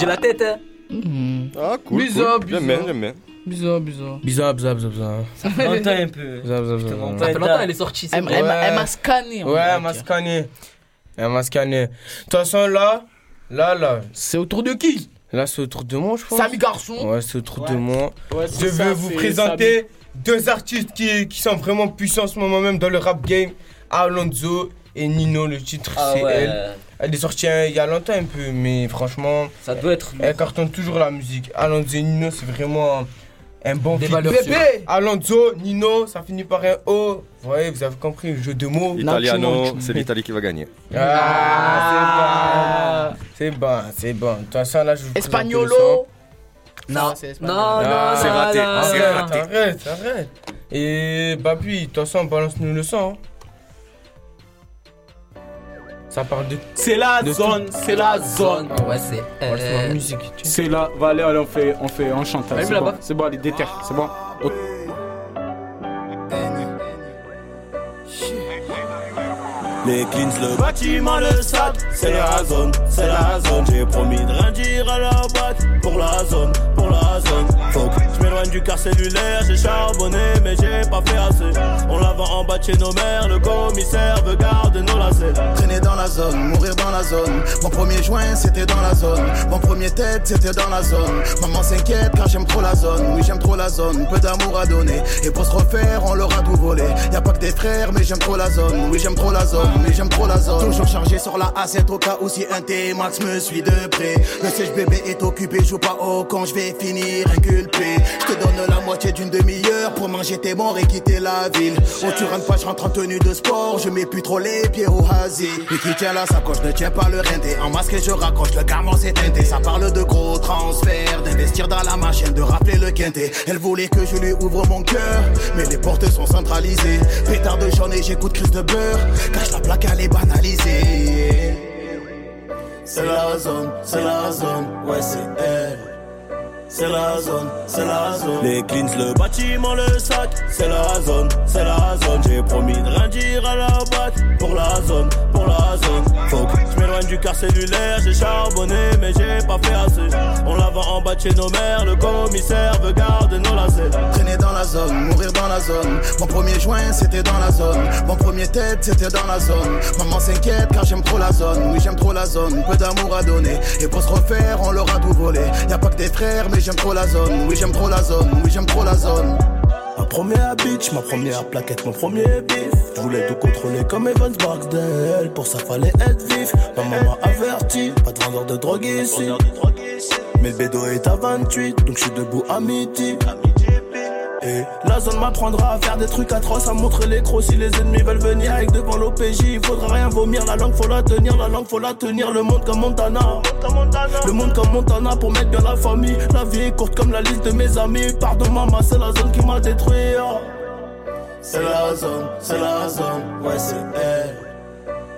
Bouger la tête. Hein. Ah, cool. Bizarre, cool. J'aime bizarre. bien, j'aime bien. Bizarre, bizarre. Bizarre, bizarre, bizarre, bizarre. Ça fait longtemps un peu. Bizarre, bizarre, bizarre. Ça pas. fait longtemps, elle est sortie. c'est Elle, vrai. elle m'a- Ouais. elle m'a scanné. Ouais, elle m'a scanné. Elle m'a scanné. De toute façon, là, là, là, C'est autour de qui? là, c'est autour de moi, je pense. Samy Garçon. Ouais, c'est autour de moi. Ouais, Je ça, veux vous présenter deux artistes qui, qui sont vraiment puissants en ce moment même dans le rap game. Alonso et Nino, le titre Ah c'est ouais. elle. Elle est sortie il y a longtemps un peu, mais franchement, Ça doit être. elle cartonne toujours la musique. Alonso et Nino, c'est vraiment un bon Des valeurs. Bébé Alonso, Nino, ça finit par un O. Vous voyez, vous avez compris le jeu de mots. Italiano, c'est l'Italie qui va gagner. Ah, c'est bon. C'est bon, c'est bon. De toute façon, là, je vous. Espagnolo. Non, c'est non, non, Ah, non, c'est raté, non, c'est raté. Arrête, arrête. Et bah puis, de toute façon, balance-nous le son. hein. Ça parle de C'est la De zone, c'est la zone. Ah ouais, c'est. la euh, musique. tu sais. C'est là, va aller, allez, on fait, on fait, on chante. Allume C'est la bon, c'est bon, allez, déterre, c'est bon. Oh. Les cleans, le bâtiment, le stade, c'est la zone, c'est la zone. J'ai promis de rien dire à la boîte pour la zone, pour la zone. Faut que du car cellulaire, j'ai charbonné, mais j'ai pas fait assez. On la vend en bas de chez nos mères, le commissaire veut garder nos lacets. Traîner dans la zone, mourir dans la zone. Mon premier joint, c'était dans la zone. Mon premier tête, c'était dans la zone. Maman s'inquiète car j'aime trop la zone. Oui, j'aime trop la zone. Peu d'amour à donner. Et pour se refaire, on leur a tout volé. Y a pas que des frères, mais j'aime trop la zone. Oui, j'aime trop la zone. Mais j'aime trop la zone. Toujours chargé sur la A7 au cas où si un T-Max me suit de près. Le siège bébé est occupé, joue pas haut quand je vais finir inculpé. Je te donne la moitié d'une demi-heure pour manger tes morts et quitter la ville. Oh, tu rentres pas, je rentre en tenue de sport, je mets plus trop les pieds au hasi. Et qui tient la sacoche ne tient pas le rendé. En masque et je raccroche, le garment s'est teinté. Ça parle de gros transferts, d'investir dans la machine, de rappeler le quintet. Elle voulait que je lui ouvre mon cœur, mais les portes sont centralisées. Pétard de journée, j'écoute crise de beurre. Cache la plaque, elle est banalisée. C'est la zone, c'est la zone, ouais c'est elle. C'est la zone, c'est la zone. Les cleans, le bâtiment, le sac. C'est la zone, c'est la zone. J'ai promis de rien dire à la bac. Pour la zone, pour la zone. Faut que je m'éloigne du car cellulaire. J'ai charbonné, mais j'ai pas fait assez. On la vend en bas de chez nos mères. Le commissaire veut garder nos lacets. Traîner dans la zone, mourir dans la zone. Mon premier joint, c'était dans la zone. Mon premier tête, c'était dans la zone. Maman s'inquiète car j'aime trop la zone. Oui, j'aime trop la zone. Peu d'amour à donner. Et pour se refaire, on leur a tout volé. Y a pas que des frères, mais j'aime trop la zone. Oui, j'aime trop la zone. Oui, j'aime trop la zone. Ma première bitch, ma première plaquette, mon premier bif. Je voulais tout contrôler comme Evans Barksdale. Pour ça, fallait être vif. Ma maman averti, pas de vendeur de drogue ici. Mais le bédo est à 28, donc je suis debout à midi. La zone m'apprendra à faire des trucs atroces, à montrer les crocs si les ennemis veulent venir avec devant l'OPJ. Il faudra rien vomir, la langue faut la tenir, la langue faut la tenir. Le monde comme Montana, le monde comme Montana pour mettre bien la famille. La vie est courte comme la liste de mes amis. Pardon maman, c'est la zone qui m'a détruit. C'est la zone, c'est la zone, ouais c'est elle.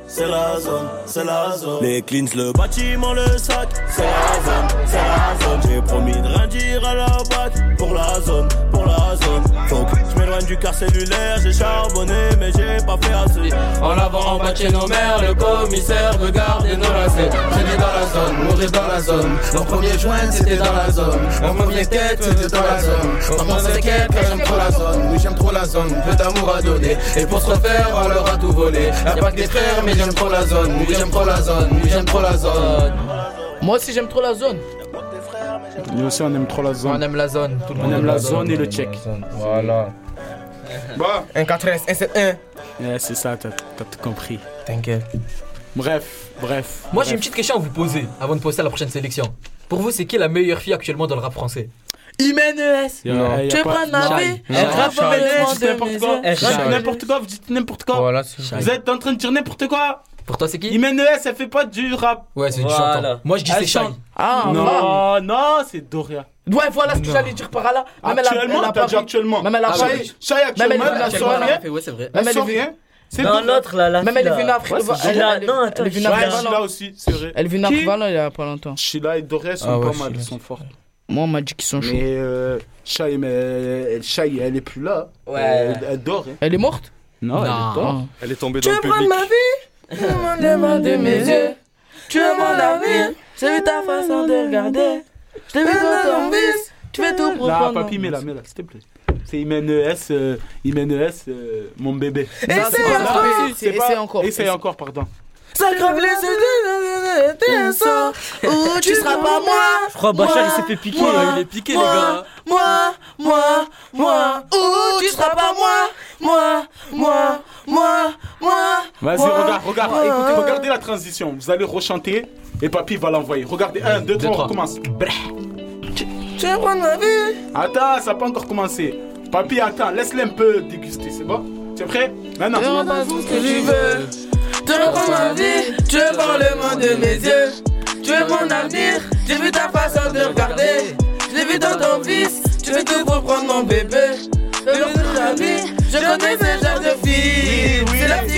C'est la zone, c'est la zone. Les cleans, le bâtiment, le sac. C'est la zone, c'est la zone. J'ai promis de rien dire à la bac. Pour la zone, pour la que je m'éloigne du car cellulaire. J'ai charbonné, mais j'ai pas fait assez. En avant, en bas de nos mères, le commissaire veut garder nos lacets. Traîner dans la zone, mourir dans la zone. Mon premier joint, c'était dans la zone. Mon premier tête, c'était dans la zone. Maman s'inquiète car j'aime trop la zone. Oui, j'aime trop la zone, peu d'amour à donner. Et pour se refaire, on leur a tout volé. Y'a pas que des frères, mais j'aime trop la zone. Oui, j'aime trop la zone. Oui, j'aime trop la zone. Moi aussi j'aime trop la zone. Nous aussi, on aime trop la zone. On aime la zone. Tout le On monde aime la zone et le check. Voilà. Bon, 1 4 S, 1 7 1. Ouais, c'est ça, t'as tout compris. T'inquiète. Bref, bref. Moi j'ai une petite question à vous poser avant de passer à la prochaine sélection. Pour vous, c'est qui la meilleure fille actuellement dans le rap français? Imen ES. Tu veux prendre ma dites de n'importe quoi. dites N'importe quoi, vous dites n'importe quoi. Vous êtes en train de dire n'importe quoi. Pour toi, c'est qui Imen ES, elle fait pas du rap. Ouais, c'est Voilà. chanteuse. Moi je dis Elle c'est Shai. chante. Ah, non, voilà. non, c'est Doria. Ouais, voilà ce que j'allais dire par là. Même elle a- Actuellement, elle a t'as pas dit actuellement. Même elle a Ah Shai Même actuellement, elle- elle a elle- sorti elle- rien. Ouais, c'est vrai. Même Elle elle sort est C'est Non, l'autre là, la Même elle est venue à elle- elle- Non, elle attends, est venue à. Sheila aussi, c'est vrai. Elle est venue à Rivala il y a pas longtemps. Sheila et Doria sont Ah ouais, pas mal, ils sont forts. Moi, on m'a dit qu'ils sont chauds. Mais euh, Shai, mais elle, Shai, elle est plus là. Ouais. Elle, elle dort. hein. Elle est morte? Non, elle est dort. Elle est tombée Tu dans veux le prendre public. ma vie? Tu me demandes de mes yeux. Tu veux mon avenir J'ai vu ta façon de regarder. Je t'ai vu dans ton vice. Tu fais tout pour Là, prendre. papy, mets-la, mets-la, s'il te plaît. C'est Imen ES, euh, Imen ES, euh, mon bébé. Essaye encore. Pas- Essaye encore. Essaye encore, pardon. Ça crève les yeux. T'es un sang. Ou tu seras pas moi. Je crois Bachar il s'est fait piquer. Moi, Il est piqué, les moi, gars. Moi, moi, moi. Ou tu seras pas moi. Moi, moi, moi, moi. Vas-y, moi, regarde, regarde. moi. Écoutez, regardez la transition. Vous allez rechanter et papy va l'envoyer. Regardez, 1, 2, 3, on trois. recommence. Tu veux prendre ma vie? Attends, ça n'a pas encore commencé. Papy, attends, laisse-le un peu déguster, c'est bon? Tu es prêt? Maintenant. Tu veux pas tout ce que tu veux. Tu veux prendre ma vie? Tu veux voir le monde de mes yeux? Tu veux mon avenir? J'ai vu ta façon de regarder. Je l'ai vu dans ton vice. Tu veux tout pour prendre mon bébé. Le jour de ta vie, je connais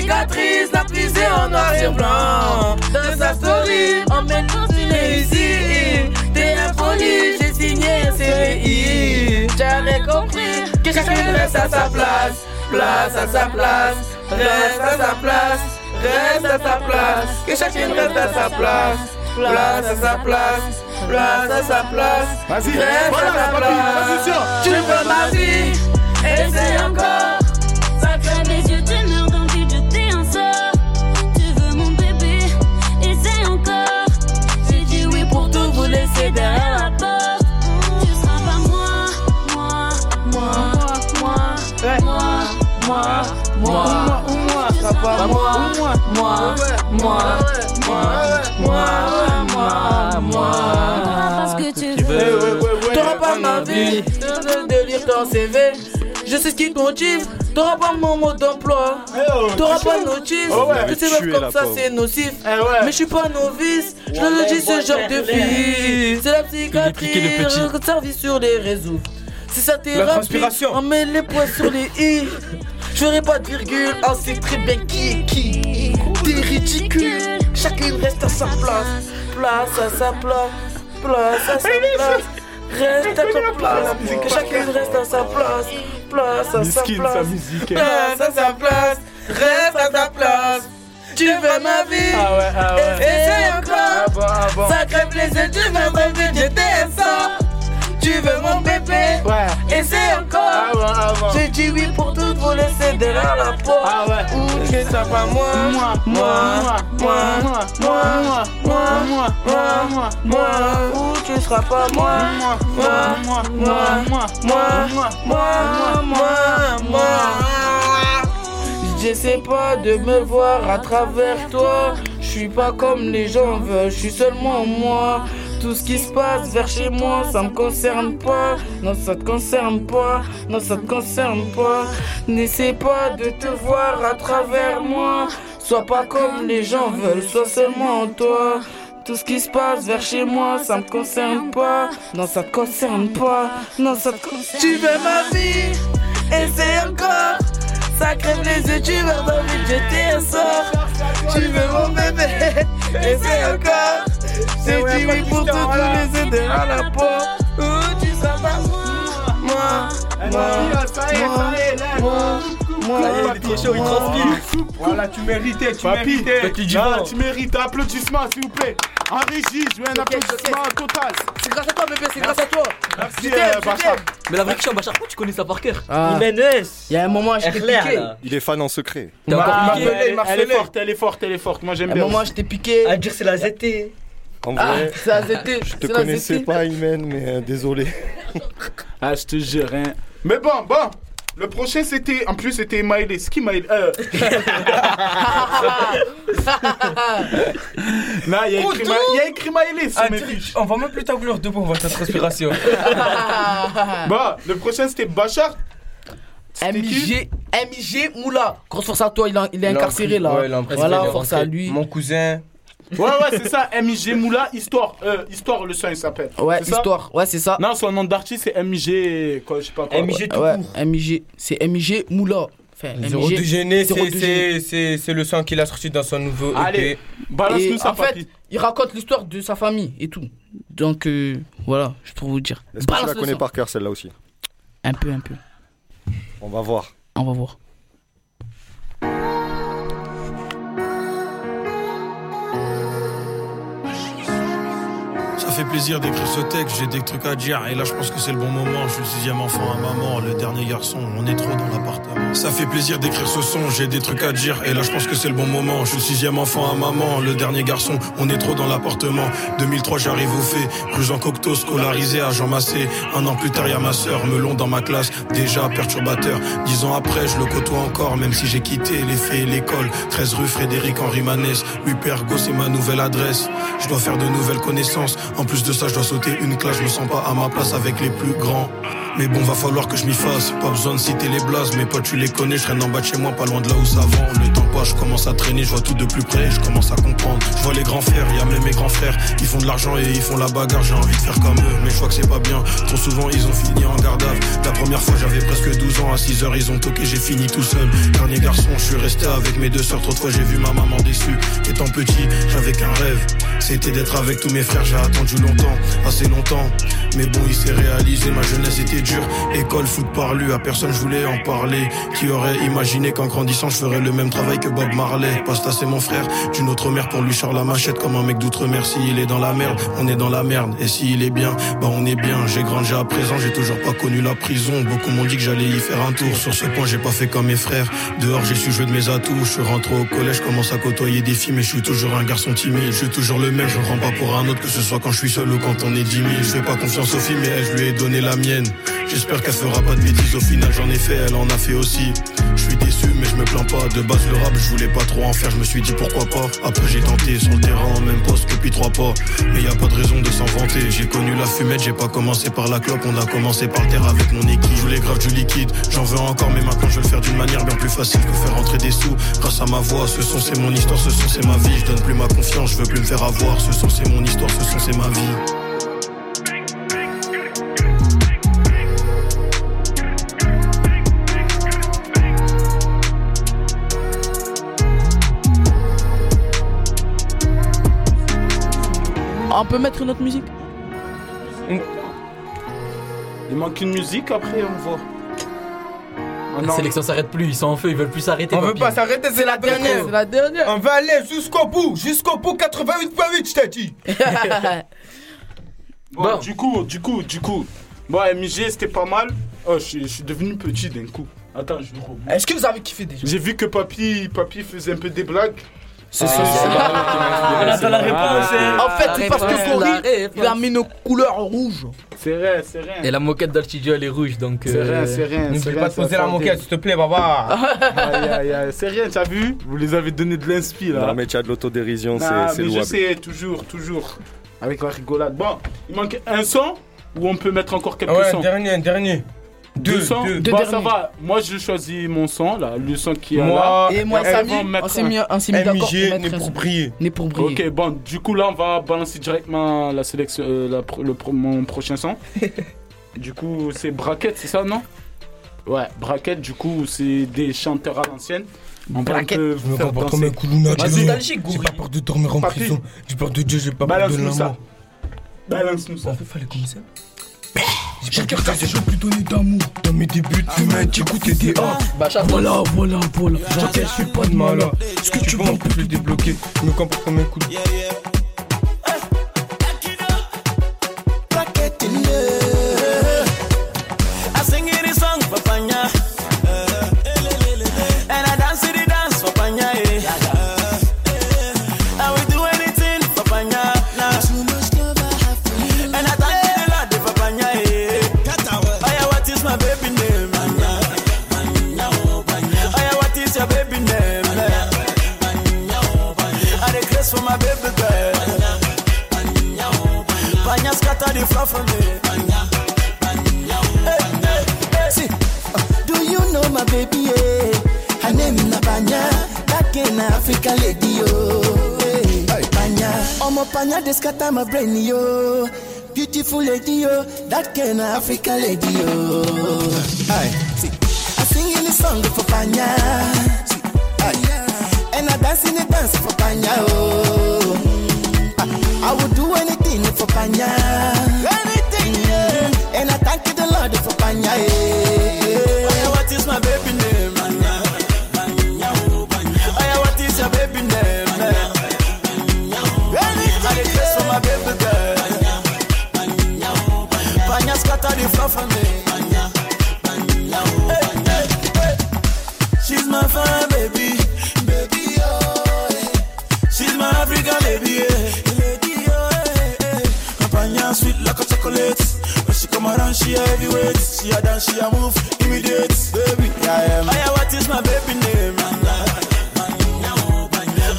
cicatrice, la plissée en noir et blanc. Dans sa story, en mettant une réussite. T'es impoli, j'ai signé un CVI. J'avais compris que chacun reste à sa place. Place à sa place, reste à sa place, reste à sa place. Que chacun reste à sa place. Place à sa place, place à sa place. Vas-y, reste à sa place. Tu veux ma vie, essaye encore. Moi, moi, Ou moi, pas moi, moi, moi, moi, moi, moi, moi, moi. parce que tu veux. t'auras pas ma vie. De, lire ton CV. Je sais ce qui te motive. T'auras pas mon mot d'emploi. T'auras pas de notice. Oh ouais. Que ces Tuer meufs comme ça, c'est nocif. Mais je suis pas novice. Je le dis, ce genre de fille. C'est la psychiatrie. le service sur les réseaux. C'est sa thérapie. transpiration. On met les points sur les i. Je ferai pas de virgule. On sait très bien qui est qui. T'es ridicule. Chacune reste à sa place. Place à sa place. Place à sa place. Reste à sa place. Que chacune reste à sa place. Place à sa place. musique. Place à sa place. Reste à ta place. Tu veux ma vie. Ah ouais, ah ouais. Essaye encore. Ah ah bon. Ça crève les yeux. Tu veux ma vie. J'étais. Tu veux mon bébé. Ouais. Essaye encore. Ah bon, ah bon. J'ai dit oui pour tout vous laisser derrière la porte. Ah ouais. Ou tu seras pas moi. Moi, moi, moi, moi, moi, moi, moi, moi, moi. Ou tu seras pas moi. Moi, moi, moi, moi, moi, moi, moi, moi. J'essaie pas de me voir à travers toi. Je suis pas comme les gens veulent, je suis seulement moi. Tout ce qui se passe vers chez moi, ça me concerne pas. Non, ça te concerne pas. Non, ça te concerne pas. N'essaie pas de te voir à travers moi. Sois pas comme les gens veulent, sois seulement toi. Tout ce qui se passe vers chez moi, ça me concerne pas. Non, ça te concerne pas. Non, ça te concerne Tu veux ma vie Essaye encore. Ça crève les yeux, tu veux dans le jeter un sort. Tu veux mon bébé Essaye encore. J'ai dit oui pour tout vous laisser derrière la porte. Ouh, tu seras pas moi. Moi, moi, moi, moi, moi. Voilà, tu méritais, tu Papi, méritais. Tu mérites un applaudissement s'il vous plaît. En régie, je veux un applaudissement total. C'est grâce à toi, bébé, c'est grâce à toi. Merci, euh, Bachar. Mais la vraie question, Bachar, pourquoi tu connais ça par cœur Ah. Jiménez. Il y a un moment, je t'ai piqué. là. Il est fan en secret. Elle, est- elle est forte, elle est forte, elle est forte. Moi j'aime À un bien. moment, je t'ai piqué. À dire c'est la ZT. En Ah, vrai, la ZT. je te connaissais pas, Imen, mais euh, désolé. [LAUGHS] Ah, je te jure, hein. Mais bon, bon. Le prochain c'était. En plus, c'était Maïlé. C'est qui Maïlé euh... [LAUGHS] Non, il y a écrit, Ma... il y a écrit Maïlé sur Ah, mes tu- fiches. On va même plus ta couleur de peau, on voit ta transpiration. Bon, le prochain c'était Bachar. MIG, MIG Moula. Grosse force à toi, il, a- il est incarcéré là. Ouais, il est voilà, force à lui. Mon cousin. Ouais, ouais, c'est ça. MIG Moula, Histoire. Euh, Histoire, le son il s'appelle. Ouais, histoire. Ouais, c'est ça. Non, son nom d'artiste c'est MIG. Quoi, je sais pas quoi. MIG tout Ouais, court. MIG. C'est MIG Moula. Enfin, Zéro MIG. Zéro c'est- le son qu'il a sorti dans son nouveau E Allez, EP. balance-nous Et ça, en fait, il raconte l'histoire de sa famille et tout. Donc, euh, voilà, je peux vous dire. Est-ce que tu Balance la connais son. par cœur, celle-là aussi? Un peu, un peu. On va voir. On va voir. Fait plaisir d'écrire ce texte, j'ai des trucs à dire. Et là, je pense que c'est le bon moment. Je suis le sixième enfant à maman, le dernier garçon. On est trop dans l'appartement. Ça fait plaisir d'écrire ce son, j'ai des trucs à dire. Et là, je pense que c'est le bon moment. Je suis le sixième enfant à maman, le dernier garçon. On est trop dans l'appartement. 2003, j'arrive au fait. Rue Jean Cocteau, scolarisé à Jean Massé. Un an plus tard, y a ma sœur, melon dans ma classe. Déjà perturbateur. Dix ans après, je le côtoie encore, même si j'ai quitté les faits et l'école. 13 rue Frédéric Henri Manès. Hupergo, c'est ma nouvelle adresse. Je dois faire de nouvelles connaissances. En plus de ça, je dois sauter une classe. Je me sens pas à ma place avec les plus grands. Mais bon, va falloir que je m'y fasse. Pas besoin de citer les blases. Mes potes, tu les connais. Je traîne en bas de chez moi, pas loin de là où ça vend. Le temps passe, je commence à traîner. Je vois tout de plus près. Je commence à comprendre. Je vois les grands frères. Y a même mes grands frères. Ils font de l'argent et ils font la bagarre. J'ai envie de faire comme eux. Mais je vois que c'est pas bien. Trop souvent, ils ont fini en garde. La première fois, j'avais presque 12 ans. À 6 heures, ils ont toqué. J'ai fini tout seul. Dernier garçon, je suis resté avec mes deux sœurs. Trop de fois, j'ai vu ma maman déçue. Étant petit, j'avais qu'un rêve. C'était d'être avec tous mes frères. J'ai attendu longtemps, assez longtemps. Mais bon, il s'est réalisé. Ma jeunesse était dure. École, foot par lui. À personne, je voulais en parler. Qui aurait imaginé qu'en grandissant, je ferais le même travail que Bob Marley? Pasta, c'est mon frère. D'une autre mère pour lui, Charles la machette comme un mec d'outre-mer. S'il est dans la merde, on est dans la merde. Et s'il est bien, bah on est bien. J'ai grandi à présent, j'ai toujours pas connu la prison. Beaucoup m'ont dit que j'allais y faire un tour. Sur ce point, j'ai pas fait comme mes frères. Dehors, j'ai su jouer de mes atouts. Je suis rentré au collège, commence à côtoyer des filles, mais je suis toujours un garçon timide. Je suis toujours le même, je ne rends pas pour un autre, que ce soit quand je suis seul ou quand on est dix mille. Je fais pas confiance aux filles, mais je lui ai donné la mienne. J'espère qu'elle fera pas de bêtises. Au final, j'en ai fait, elle en a fait aussi. Je suis déçu, mais je me plains pas. De base, le rap, je voulais pas trop en faire. Je me suis dit pourquoi pas. Après, j'ai tenté sur le terrain, même poste que Pete trois pas. Mais y a pas de raison de s'en vanter. J'ai connu la fumette, j'ai pas commencé par la clope, on a commencé par le terre avec mon équipe. Je voulais grave du liquide, j'en veux encore, mais maintenant je veux le faire d'une manière bien plus facile que faire rentrer des sous. Grâce à ma voix, ce son c'est mon histoire, ce son c'est ma vie. Je donne plus ma confiance, je veux plus me faire avoir. Ce son c'est mon histoire, ce son c'est ma vie. On peut mettre une autre musique Il manque une musique, après on voit. Ah La sélection s'arrête plus, ils sont en feu, ils veulent plus s'arrêter. On veut papy. pas s'arrêter, c'est la dernière. C'est la dernière. On va aller jusqu'au bout, jusqu'au bout, 88.8, je t'ai dit. [LAUGHS] Bon, du coup, du coup, du coup. Bon, MJ, c'était pas mal. Oh, je suis- je suis devenu petit d'un coup. Attends, je remets. Est-ce que vous avez kiffé déjà? J'ai vu que papy, papy faisait un peu des blagues. C'est Ah, ça. On attend la réponse, hein. En fait, c'est parce que Cory, il a mis nos couleurs rouges. C'est rien, c'est rien. Et la moquette studio elle est rouge donc. C'est euh, rien, c'est rien. N'oublie pas de poser la moquette, s'il te plaît, baba. [LAUGHS] Aïe, aïe, aïe, C'est rien, t'as vu? Vous les avez donné de l'inspi là. Non, mais tu as de l'autodérision, c'est Ah, c'est mais je louable. sais, toujours, toujours. Avec la rigolade. Bon, il manque un son ou on peut mettre encore quelques Ouais, sons? dernier, un dernier. Deux, Deux, sons deux. Bon, Deux ça va. Moi, je choisis mon son là, le son qui est Moi, là. Et moi Samy, on s'est un- mis, on s'est mis d'accord pour mettre pour briller. Né pour briller. Ok, bon, du coup là, on va balancer directement la sélection, euh, la le mon prochain son. [LAUGHS] du coup, c'est Braquette, c'est ça, non? Ouais, Braquette, du coup, c'est des chanteurs à l'ancienne. On Braquette. Je me faire comporte comme danser. un coulouna. Vas-y, J'ai pas peur de dormir en prison. J'ai peur de Dieu, j'ai pas peur de Balance-nous ça. Balance-nous ça. fallait comme ça. J'ai pas cœur cassé, je plus donner d'amour. Dans mes débuts, tu m'as j'écoutais des A. Bah, chaque Voilà, voilà, voilà. J'entends, je suis pas de malin. Ce que tu veux, on peut plus débloquer. Je me comporte comme un coulouna. The floor for me. See, uh, do you know my baby? Yeah? Her name na Banya, that girl na African lady yo. Hey. Banya, omo Banya dey scatter my brain yo. Beautiful lady yo, that girl na African lady yo. See, I sing in the song for Banya, See, and I dance in the dance for Banya oh. I, I would do anything for Banya. Anything, yeah. And I thank you the Lord for Banya. Yeah. Oh yeah, what is my baby name? Oh yeah, what is your baby name? I dey grace for my baby girl. Panya scatter the floor for me. She heavyweight. She a dance, she a move, immediate, baby. I am. Yeah, what is my baby name?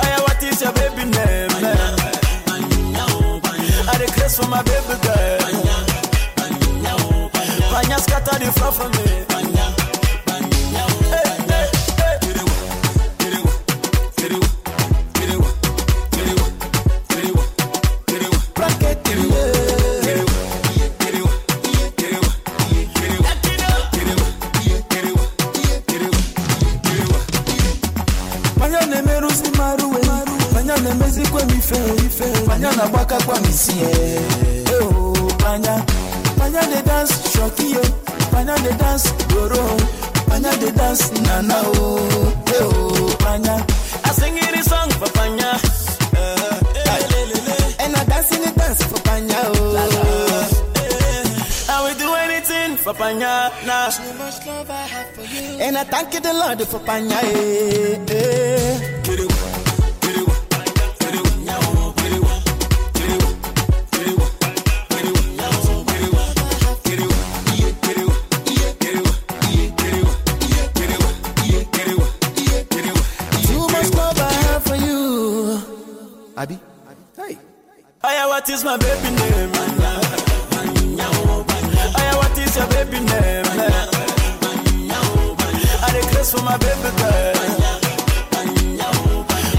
Yeah, what is your baby name? I grace for my baby girl. Panya scatter the floor for me. onye na-emerụzi marụ uwe onye na-emezikwa m ife ife onye na-agbakakwa m isi anya anya dey dance shoki o anya dance goro anya dey dance nana o. Eo I sing it song for panya. Uh, and I dance in the dance for for Panya. Nah. So much love I have for you. And I thank you the Lord for Panya. Eh, eh. Abby? Hey. Hey, what is my baby name? happy name. I regress for my baby girl.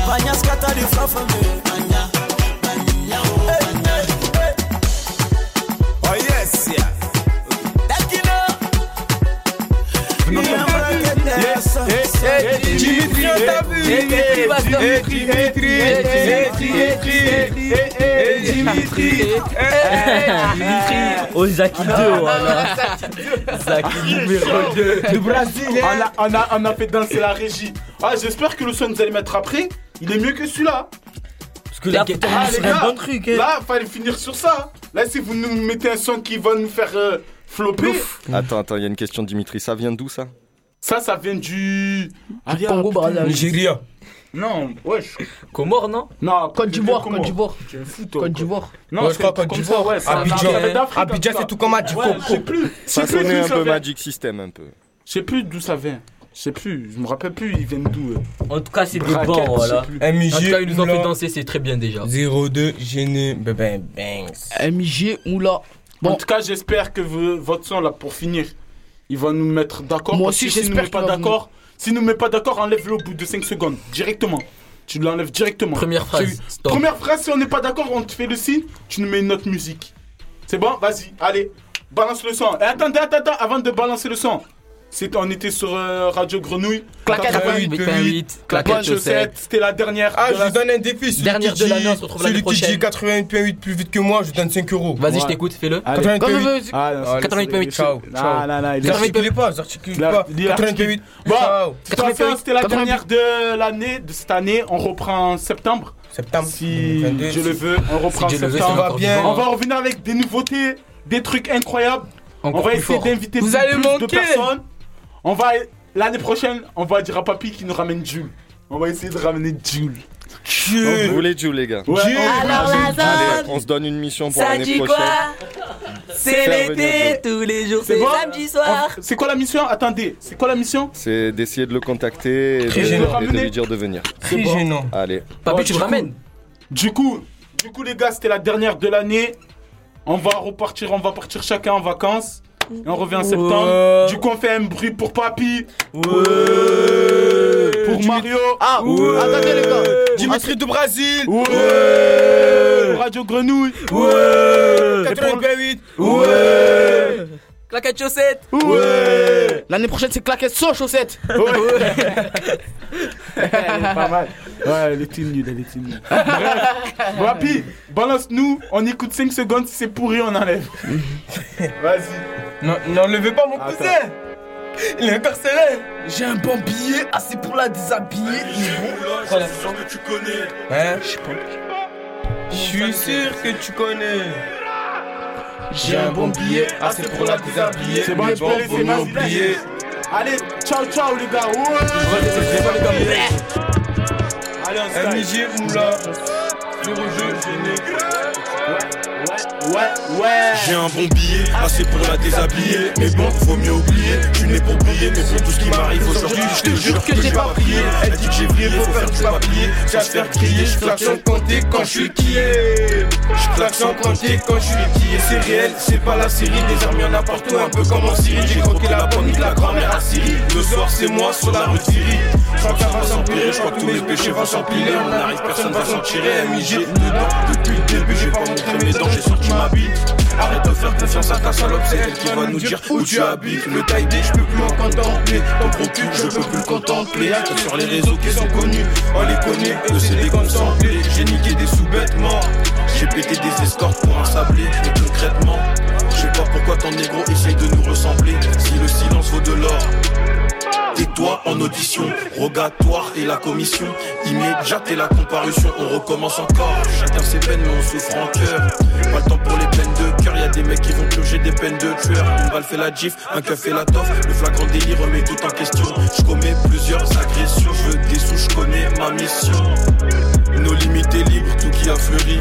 Banya scatter the front for me. Oh, Zaki 2, voilà. Zaki numéro 2 Du Brésil, on hein. a, on, a, on a fait danser la régie. Ah, j'espère que le son que vous allez mettre après, il est mieux que celui-là. Parce que là, Ah, c'est un bon truc. hein. Là, fallait finir sur ça. Là, si vous nous mettez un son qui va nous faire euh, flopper, Attends, attends, il y a une question, Dimitri. Ça vient d'où ça? Ça, ça vient du. Du Congo, Brazzaville. Nigeria. Non, wesh. Comore, non Non, Côte d'Ivoire, Côte d'Ivoire. Tu es fou, toi. Côte d'Ivoire. Non, Ouais, je c'est crois Côte comme d'Ivoire. Abidjan. Abidjan, comme c'est tout comme. Adjico. Ouais, je sais plus. Ça sonnait d'où un ça peu. Magic System, un peu. Je sais plus d'où ça vient. Je sais plus, je me rappelle plus, ils viennent d'où. En tout cas, c'est des bons, voilà. MJ, En tout cas, ils nous ont fait danser, c'est très bien déjà. 02, gêné, bébé, bangs. MJ Moula. En Bon, tout cas, j'espère que vous- votre son, là, pour finir, il va nous mettre d'accord. Moi aussi, j'espère met pas d'accord, s'il nous met pas d'accord, enlève-le au bout de 5 secondes, directement. Tu l'enlèves directement. Première phrase. Stop. Première phrase, si on n'est pas d'accord, on te fait le signe, tu nous mets une autre musique. C'est bon? Vas-y, allez, balance le son. Et attendez, attends, attends, avant de balancer le son. C'est, on était sur euh, Radio Grenouille. Claquette 88, 88, claquette Bonne chaussette, c'était la dernière. Ah, de je la- vous donne un défi. Celui Dernière qui de l'année, dit- on se retrouve l'année Celui qui dit prochaine. 88.8 plus vite que moi, je vous donne 5 euros. Vas-y, je t'écoute, fais-le. Allez. 88. Ah, non, Allez, 88, Ciao. Non, ciao. non, non, il articulez pas, La- pas. il est 88. Bon, c'était la dernière de l'année, de cette année. On reprend en septembre. Septembre. Si 22. Dieu le veut, on reprend en septembre. On va revenir avec des nouveautés, des trucs incroyables. Encore on va essayer d'inviter plus, de personnes. On va l'année prochaine, on va dire à papy qu'il nous ramène Jules. On va essayer de ramener Jules. Vous voulez Jules, les gars Ouais, Jules. on- Alors la Allez, on se donne une mission pour ça l'année dit prochaine. quoi C'est l'été, tous les jours, C'est c'est bon samedi soir. on- C'est quoi la mission Attendez, c'est quoi la mission C'est d'essayer de le contacter et de, gênant. et de lui dire de venir. Très bon. gênant. Allez. Papi, Bon, tu coup- ramènes Du coup, du coup les gars, c'était la dernière de l'année. On va repartir, on va partir chacun en vacances. Et on revient en septembre. Du coup, on fait un bruit pour Papy. Pour Mario. Ah, Ouais. attendez les gars. Dimitri du Brésil. Ouais. Radio Grenouille. 88.8. Ouais. Claquette chaussette Ouais. L'année prochaine, c'est claquette sans chaussettes. Elle est pas mal. Ouais, elle était nulle, elle était nulle. Bref, Papy, balance-nous. On écoute 5 secondes. Si c'est pourri, on enlève. [LAUGHS] Vas-y. Non, n'enlevez pas mon Attends. cousin. Il est incarcéré. J'ai un bon billet assez pour la déshabiller. Voilà. que tu connais. Hein? Je suis sûr que tu connais. J'ai un bon billet, assez pour la déshabiller. C'est bon, laisser, faut m'oublier. Allez, ciao, ciao les gars. Ouais. Allez, on se Moula. Le. Ouais, ouais. J'ai un bon billet, assez pour la déshabiller. Mais bon, faut mieux oublier. Tu n'es pour briller, mais pour tout ce qui m'arrive aujourd'hui, je te jure que j'ai pas prié. Elle dit que j'ai brillé, faut faire du papier. À se faire crier, je claque sans compter quand je suis qui Je claque sans compter quand je suis qui C'est réel, c'est pas la série. Des armes, y'en a partout, un peu comme en Syrie. J'ai croqué la bonne de la grand-mère à Syrie. Le soir, c'est moi sur la rue de Syrie. Chacun va s'empirer, je crois que tous les péchés vont s'empiler. On arrive, personne va s'en tirer. MIG dedans, depuis le début, j'ai pas montré mes dents, j'ai sorti ma bite. Arrête de faire confiance à ta salope, c'est elle qui va nous dire où tu habites. Le taille je peux plus m'en contempler. Ton gros cul, je peux plus le contempler. Sur les réseaux qui sont connus, on les connaît, le CD contemplé. J'ai niqué des sous-bêtements, j'ai pété des escortes pour un sablé. Et concrètement, pourquoi ton négro essaye de nous ressembler. Si le silence vaut de l'or. Tais-toi en audition, rogatoire et la commission immédiate et la comparution. On recommence encore. Chacun ses peines, mais on souffre en cœur. Pas le temps pour les peines de cœur. Y a des mecs qui vont purger des peines de tueur. Une balle fait la gif, un cœur fait la toffe. Le flagrant délit remet tout en question. Je commets plusieurs agressions. Je veux des sous, je connais ma mission. Nos limites libre, tout qui a fleuri.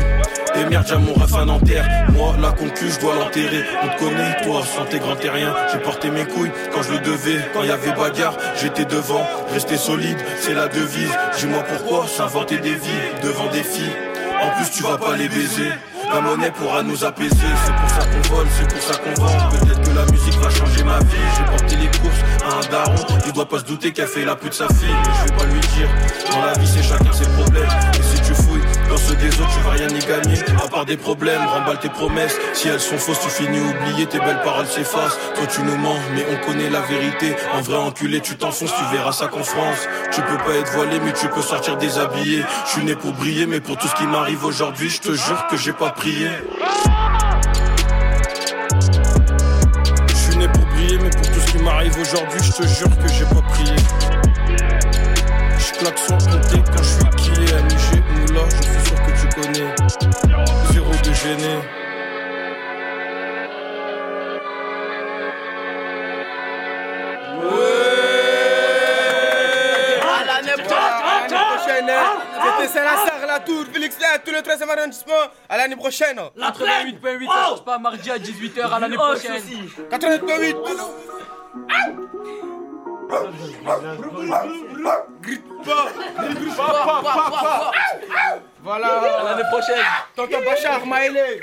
Et merde, j'ai mon ref à Nanterre. Moi, la concu, je dois l'enterrer. On te connaît, toi, sans tes grands terriens. J'ai porté mes couilles quand je le devais. Quand y avait bagarre, j'étais devant. Rester solide, c'est la devise. Dis-moi pourquoi s'inventer des vies devant des filles. En plus, tu vas pas les baiser. La monnaie pourra nous apaiser, c'est pour ça qu'on vole, c'est pour ça qu'on vend. Peut-être que la musique va changer ma vie. J'ai porté les courses à un daron, il doit pas se douter qu'elle fait la pute de sa fille. Mais je vais pas lui dire, dans la vie c'est chacun ses problèmes. Dans ceux des autres, tu vas rien y gagner. À part des problèmes, remballe tes promesses. Si elles sont fausses, tu finis oublié, tes belles paroles s'effacent. Toi tu nous mens, mais on connaît la vérité. En vrai enculé, tu t'enfonces, tu verras ça qu'en France. Tu peux pas être voilé, mais tu peux sortir déshabillé. Je suis né pour briller, mais pour tout ce qui m'arrive aujourd'hui, je te jure que j'ai pas prié. Je suis né pour briller, mais pour tout ce qui m'arrive aujourd'hui, je te jure que j'ai pas prié. Je sans compter quand je suis connais. Zéro de gêné. À l'année prochaine, hein. C'était Saint-Lazare, la Tour, Félix Lac, tout le 13e arrondissement. À l'année prochaine. 88.8, ça change pas mardi à 18h à l'année prochaine. 88.8 grippe pas. Pas, pas, pas, Voilà. L'année prochaine. Tonton Bachar, Maëlé.